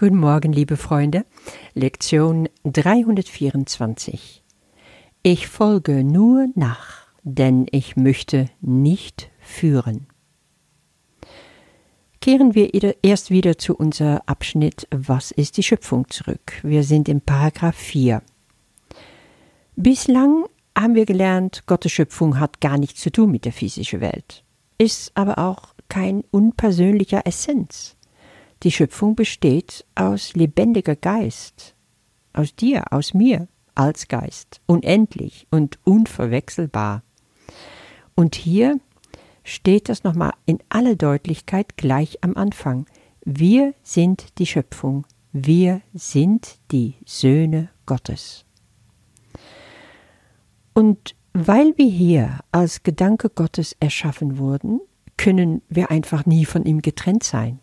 Guten Morgen, liebe Freunde. Lektion 324. Ich folge nur nach, denn ich möchte nicht führen. Kehren wir erst wieder zu unser Abschnitt Was ist die Schöpfung zurück. Wir sind im Paragraph 4. Bislang haben wir gelernt, Gottes Schöpfung hat gar nichts zu tun mit der physischen Welt, ist aber auch kein unpersönlicher Essenz. Die Schöpfung besteht aus lebendiger Geist, aus dir, aus mir, als Geist, unendlich und unverwechselbar. Und hier steht das nochmal in aller Deutlichkeit gleich am Anfang. Wir sind die Schöpfung, wir sind die Söhne Gottes. Und weil wir hier als Gedanke Gottes erschaffen wurden, können wir einfach nie von ihm getrennt sein.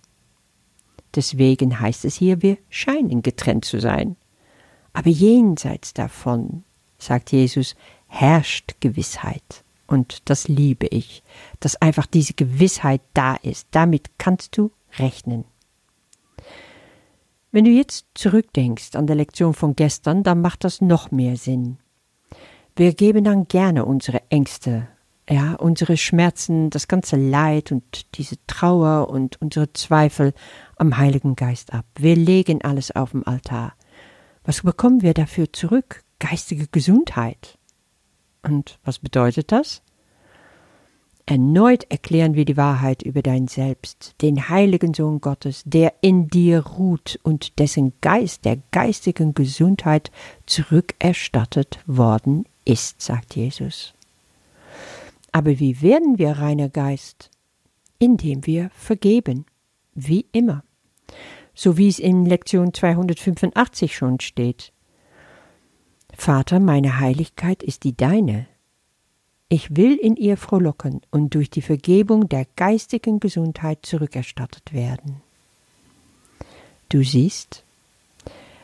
Deswegen heißt es hier, wir scheinen getrennt zu sein. Aber jenseits davon, sagt Jesus, herrscht Gewissheit. Und das liebe ich, dass einfach diese Gewissheit da ist. Damit kannst du rechnen. Wenn du jetzt zurückdenkst an der Lektion von gestern, dann macht das noch mehr Sinn. Wir geben dann gerne unsere Ängste, ja, unsere Schmerzen, das ganze Leid und diese Trauer und unsere Zweifel am Heiligen Geist ab. Wir legen alles auf dem Altar. Was bekommen wir dafür zurück? Geistige Gesundheit. Und was bedeutet das? Erneut erklären wir die Wahrheit über dein Selbst, den heiligen Sohn Gottes, der in dir ruht und dessen Geist der geistigen Gesundheit zurückerstattet worden ist, sagt Jesus. Aber wie werden wir reiner Geist? Indem wir vergeben, wie immer. So wie es in Lektion 285 schon steht. Vater, meine Heiligkeit ist die deine. Ich will in ihr frohlocken und durch die Vergebung der geistigen Gesundheit zurückerstattet werden. Du siehst,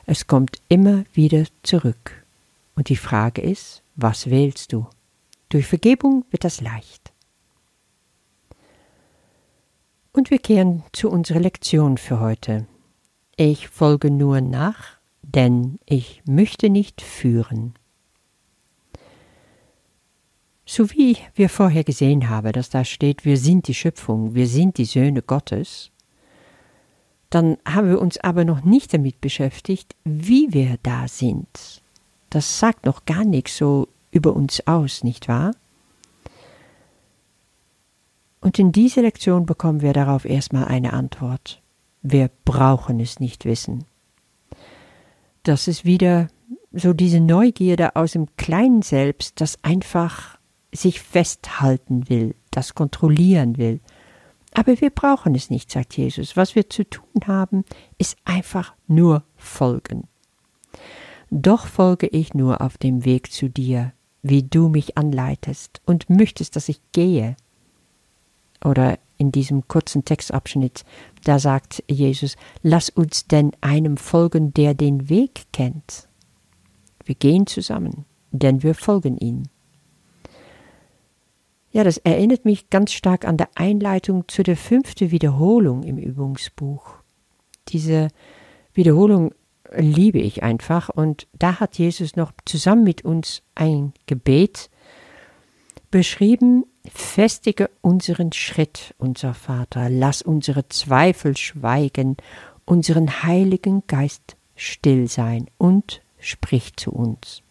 es kommt immer wieder zurück. Und die Frage ist, was wählst du? Durch Vergebung wird das leicht. Und wir kehren zu unserer Lektion für heute. Ich folge nur nach, denn ich möchte nicht führen. So wie wir vorher gesehen haben, dass da steht, wir sind die Schöpfung, wir sind die Söhne Gottes, dann haben wir uns aber noch nicht damit beschäftigt, wie wir da sind das sagt noch gar nichts so über uns aus, nicht wahr? Und in dieser Lektion bekommen wir darauf erstmal eine Antwort. Wir brauchen es nicht wissen. Das ist wieder so diese Neugierde aus dem kleinen Selbst, das einfach sich festhalten will, das kontrollieren will. Aber wir brauchen es nicht, sagt Jesus. Was wir zu tun haben, ist einfach nur folgen. Doch folge ich nur auf dem Weg zu dir, wie du mich anleitest und möchtest, dass ich gehe. Oder in diesem kurzen Textabschnitt, da sagt Jesus, lass uns denn einem folgen, der den Weg kennt. Wir gehen zusammen, denn wir folgen ihm. Ja, das erinnert mich ganz stark an der Einleitung zu der fünften Wiederholung im Übungsbuch. Diese Wiederholung liebe ich einfach. Und da hat Jesus noch zusammen mit uns ein Gebet beschrieben. Festige unseren Schritt, unser Vater. Lass unsere Zweifel schweigen, unseren Heiligen Geist still sein und sprich zu uns.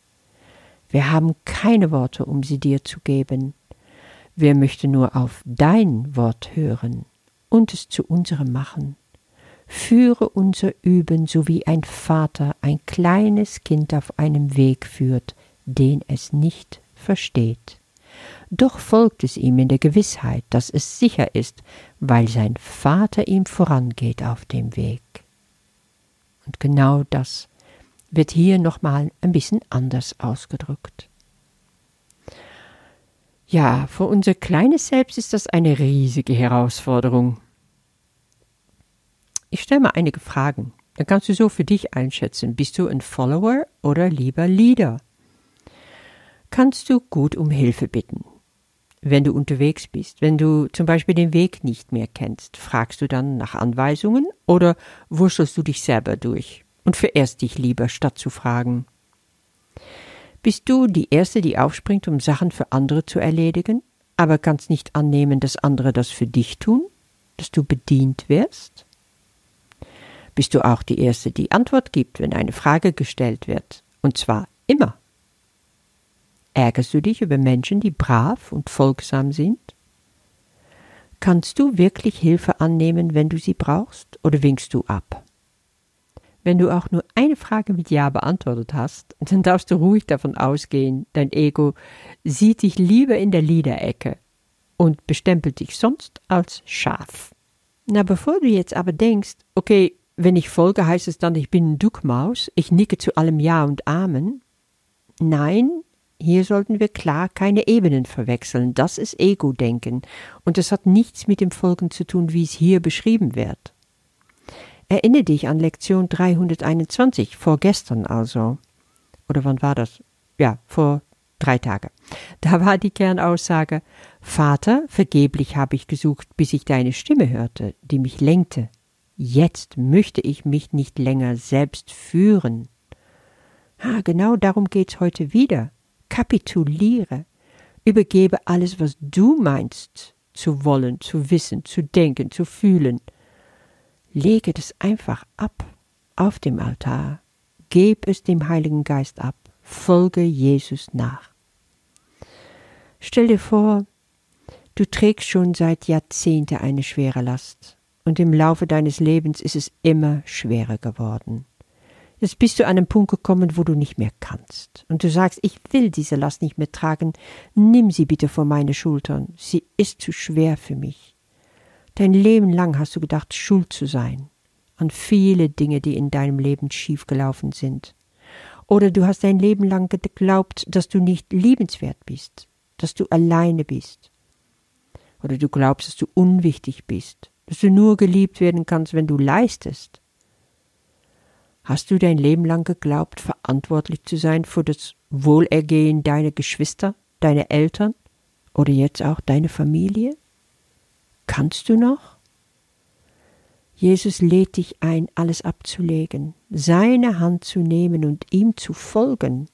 Wir haben keine Worte, um sie dir zu geben. Wir möchten nur auf dein Wort hören und es zu unserem machen führe unser Üben, so wie ein Vater ein kleines Kind auf einem Weg führt, den es nicht versteht. Doch folgt es ihm in der Gewissheit, dass es sicher ist, weil sein Vater ihm vorangeht auf dem Weg. Und genau das wird hier nochmal ein bisschen anders ausgedrückt. Ja, für unser kleines Selbst ist das eine riesige Herausforderung. Ich stelle mal einige Fragen. Dann kannst du so für dich einschätzen, bist du ein Follower oder lieber Leader? Kannst du gut um Hilfe bitten? wenn du unterwegs bist, wenn du zum Beispiel den Weg nicht mehr kennst, fragst du dann nach Anweisungen oder wurschtelst du dich selber durch und verehrst dich lieber, statt zu fragen? Bist du die Erste, die aufspringt, um Sachen für andere zu erledigen, aber kannst nicht annehmen, dass andere das für dich tun, dass du bedient wirst? Bist du auch die Erste, die Antwort gibt, wenn eine Frage gestellt wird, und zwar immer? Ärgerst du dich über Menschen, die brav und folgsam sind? Kannst du wirklich Hilfe annehmen, wenn du sie brauchst, oder winkst du ab? Wenn du auch nur eine Frage mit Ja beantwortet hast, dann darfst du ruhig davon ausgehen, dein Ego sieht dich lieber in der Liederecke und bestempelt dich sonst als Schaf. Na, bevor du jetzt aber denkst, okay, wenn ich folge, heißt es dann, ich bin ein Duckmaus, ich nicke zu allem Ja und Amen. Nein, hier sollten wir klar keine Ebenen verwechseln. Das ist Ego-Denken. Und es hat nichts mit dem Folgen zu tun, wie es hier beschrieben wird. Erinnere dich an Lektion 321, vorgestern also. Oder wann war das? Ja, vor drei Tagen. Da war die Kernaussage, Vater, vergeblich habe ich gesucht, bis ich deine Stimme hörte, die mich lenkte. Jetzt möchte ich mich nicht länger selbst führen. Ah, genau darum geht's heute wieder kapituliere, übergebe alles, was du meinst zu wollen, zu wissen, zu denken, zu fühlen. Lege das einfach ab auf dem Altar, geb es dem Heiligen Geist ab, folge Jesus nach. Stell dir vor, du trägst schon seit Jahrzehnten eine schwere Last, und im Laufe deines Lebens ist es immer schwerer geworden. Jetzt bist du an einen Punkt gekommen, wo du nicht mehr kannst. Und du sagst, ich will diese Last nicht mehr tragen. Nimm sie bitte von meine Schultern. Sie ist zu schwer für mich. Dein Leben lang hast du gedacht, schuld zu sein. An viele Dinge, die in deinem Leben schiefgelaufen sind. Oder du hast dein Leben lang geglaubt, dass du nicht liebenswert bist, dass du alleine bist. Oder du glaubst, dass du unwichtig bist, dass du nur geliebt werden kannst, wenn du leistest. Hast du dein Leben lang geglaubt, verantwortlich zu sein für das Wohlergehen deiner Geschwister, deiner Eltern oder jetzt auch deine Familie? Kannst du noch? Jesus lädt dich ein, alles abzulegen, seine Hand zu nehmen und ihm zu folgen.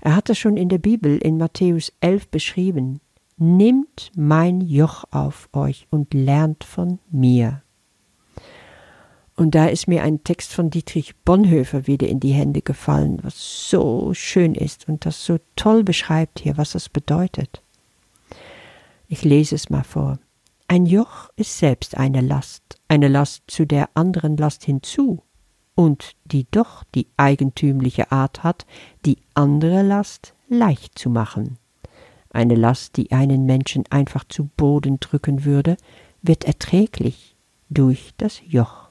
Er hat es schon in der Bibel in Matthäus 11 beschrieben. Nimmt mein Joch auf euch und lernt von mir. Und da ist mir ein Text von Dietrich Bonhoeffer wieder in die Hände gefallen, was so schön ist und das so toll beschreibt hier, was es bedeutet. Ich lese es mal vor. Ein Joch ist selbst eine Last, eine Last zu der anderen Last hinzu, und die doch die eigentümliche Art hat, die andere Last leicht zu machen. Eine Last, die einen Menschen einfach zu Boden drücken würde, wird erträglich durch das Joch.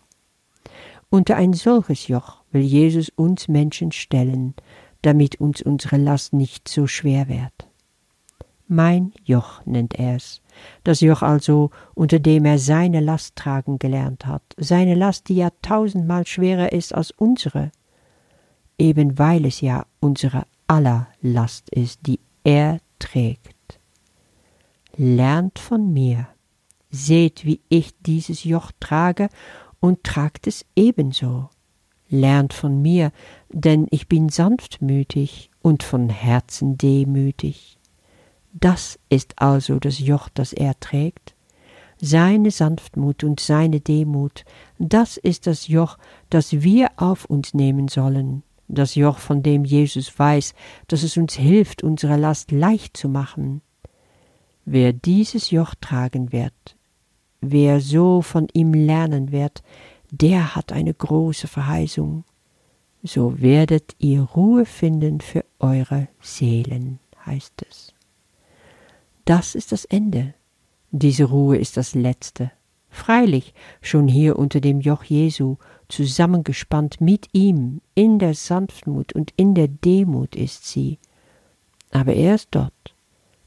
Unter ein solches Joch will Jesus uns Menschen stellen, damit uns unsere Last nicht so schwer wird. Mein Joch nennt er's, das Joch also, unter dem er seine Last tragen gelernt hat, seine Last, die ja tausendmal schwerer ist als unsere, eben weil es ja unsere aller Last ist, die er trägt. Lernt von mir, seht, wie ich dieses Joch trage und tragt es ebenso. Lernt von mir, denn ich bin sanftmütig und von Herzen demütig. Das ist also das Joch, das er trägt. Seine Sanftmut und seine Demut, das ist das Joch, das wir auf uns nehmen sollen, das Joch, von dem Jesus weiß, dass es uns hilft, unsere Last leicht zu machen. Wer dieses Joch tragen wird, Wer so von ihm lernen wird, der hat eine große Verheißung. So werdet ihr Ruhe finden für eure Seelen, heißt es. Das ist das Ende. Diese Ruhe ist das Letzte. Freilich, schon hier unter dem Joch Jesu, zusammengespannt mit ihm, in der Sanftmut und in der Demut ist sie. Aber erst dort,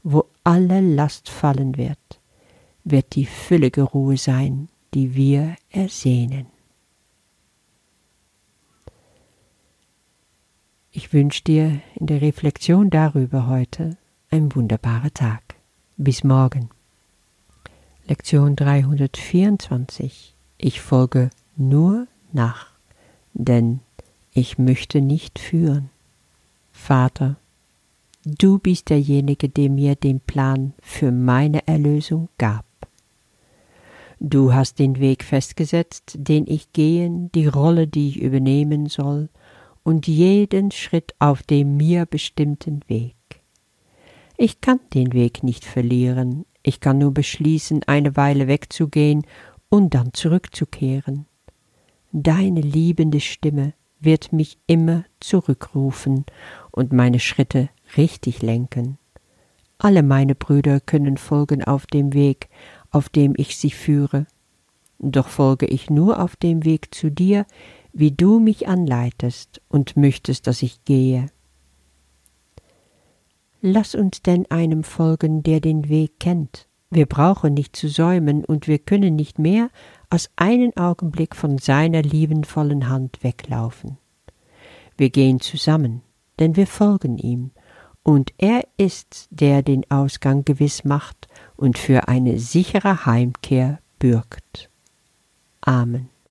wo alle Last fallen wird, wird die füllige Ruhe sein, die wir ersehnen. Ich wünsche dir in der Reflexion darüber heute einen wunderbaren Tag. Bis morgen. Lektion 324. Ich folge nur nach, denn ich möchte nicht führen. Vater, du bist derjenige, der mir den Plan für meine Erlösung gab. Du hast den Weg festgesetzt, den ich gehen, die Rolle, die ich übernehmen soll, und jeden Schritt auf dem mir bestimmten Weg. Ich kann den Weg nicht verlieren, ich kann nur beschließen, eine Weile wegzugehen und dann zurückzukehren. Deine liebende Stimme wird mich immer zurückrufen und meine Schritte richtig lenken. Alle meine Brüder können folgen auf dem Weg, auf dem ich sie führe. Doch folge ich nur auf dem Weg zu dir, wie du mich anleitest und möchtest, dass ich gehe. Lass uns denn einem folgen, der den Weg kennt. Wir brauchen nicht zu säumen und wir können nicht mehr als einen Augenblick von seiner liebenvollen Hand weglaufen. Wir gehen zusammen, denn wir folgen ihm, und er ist, der den Ausgang gewiss macht und für eine sichere Heimkehr bürgt. Amen.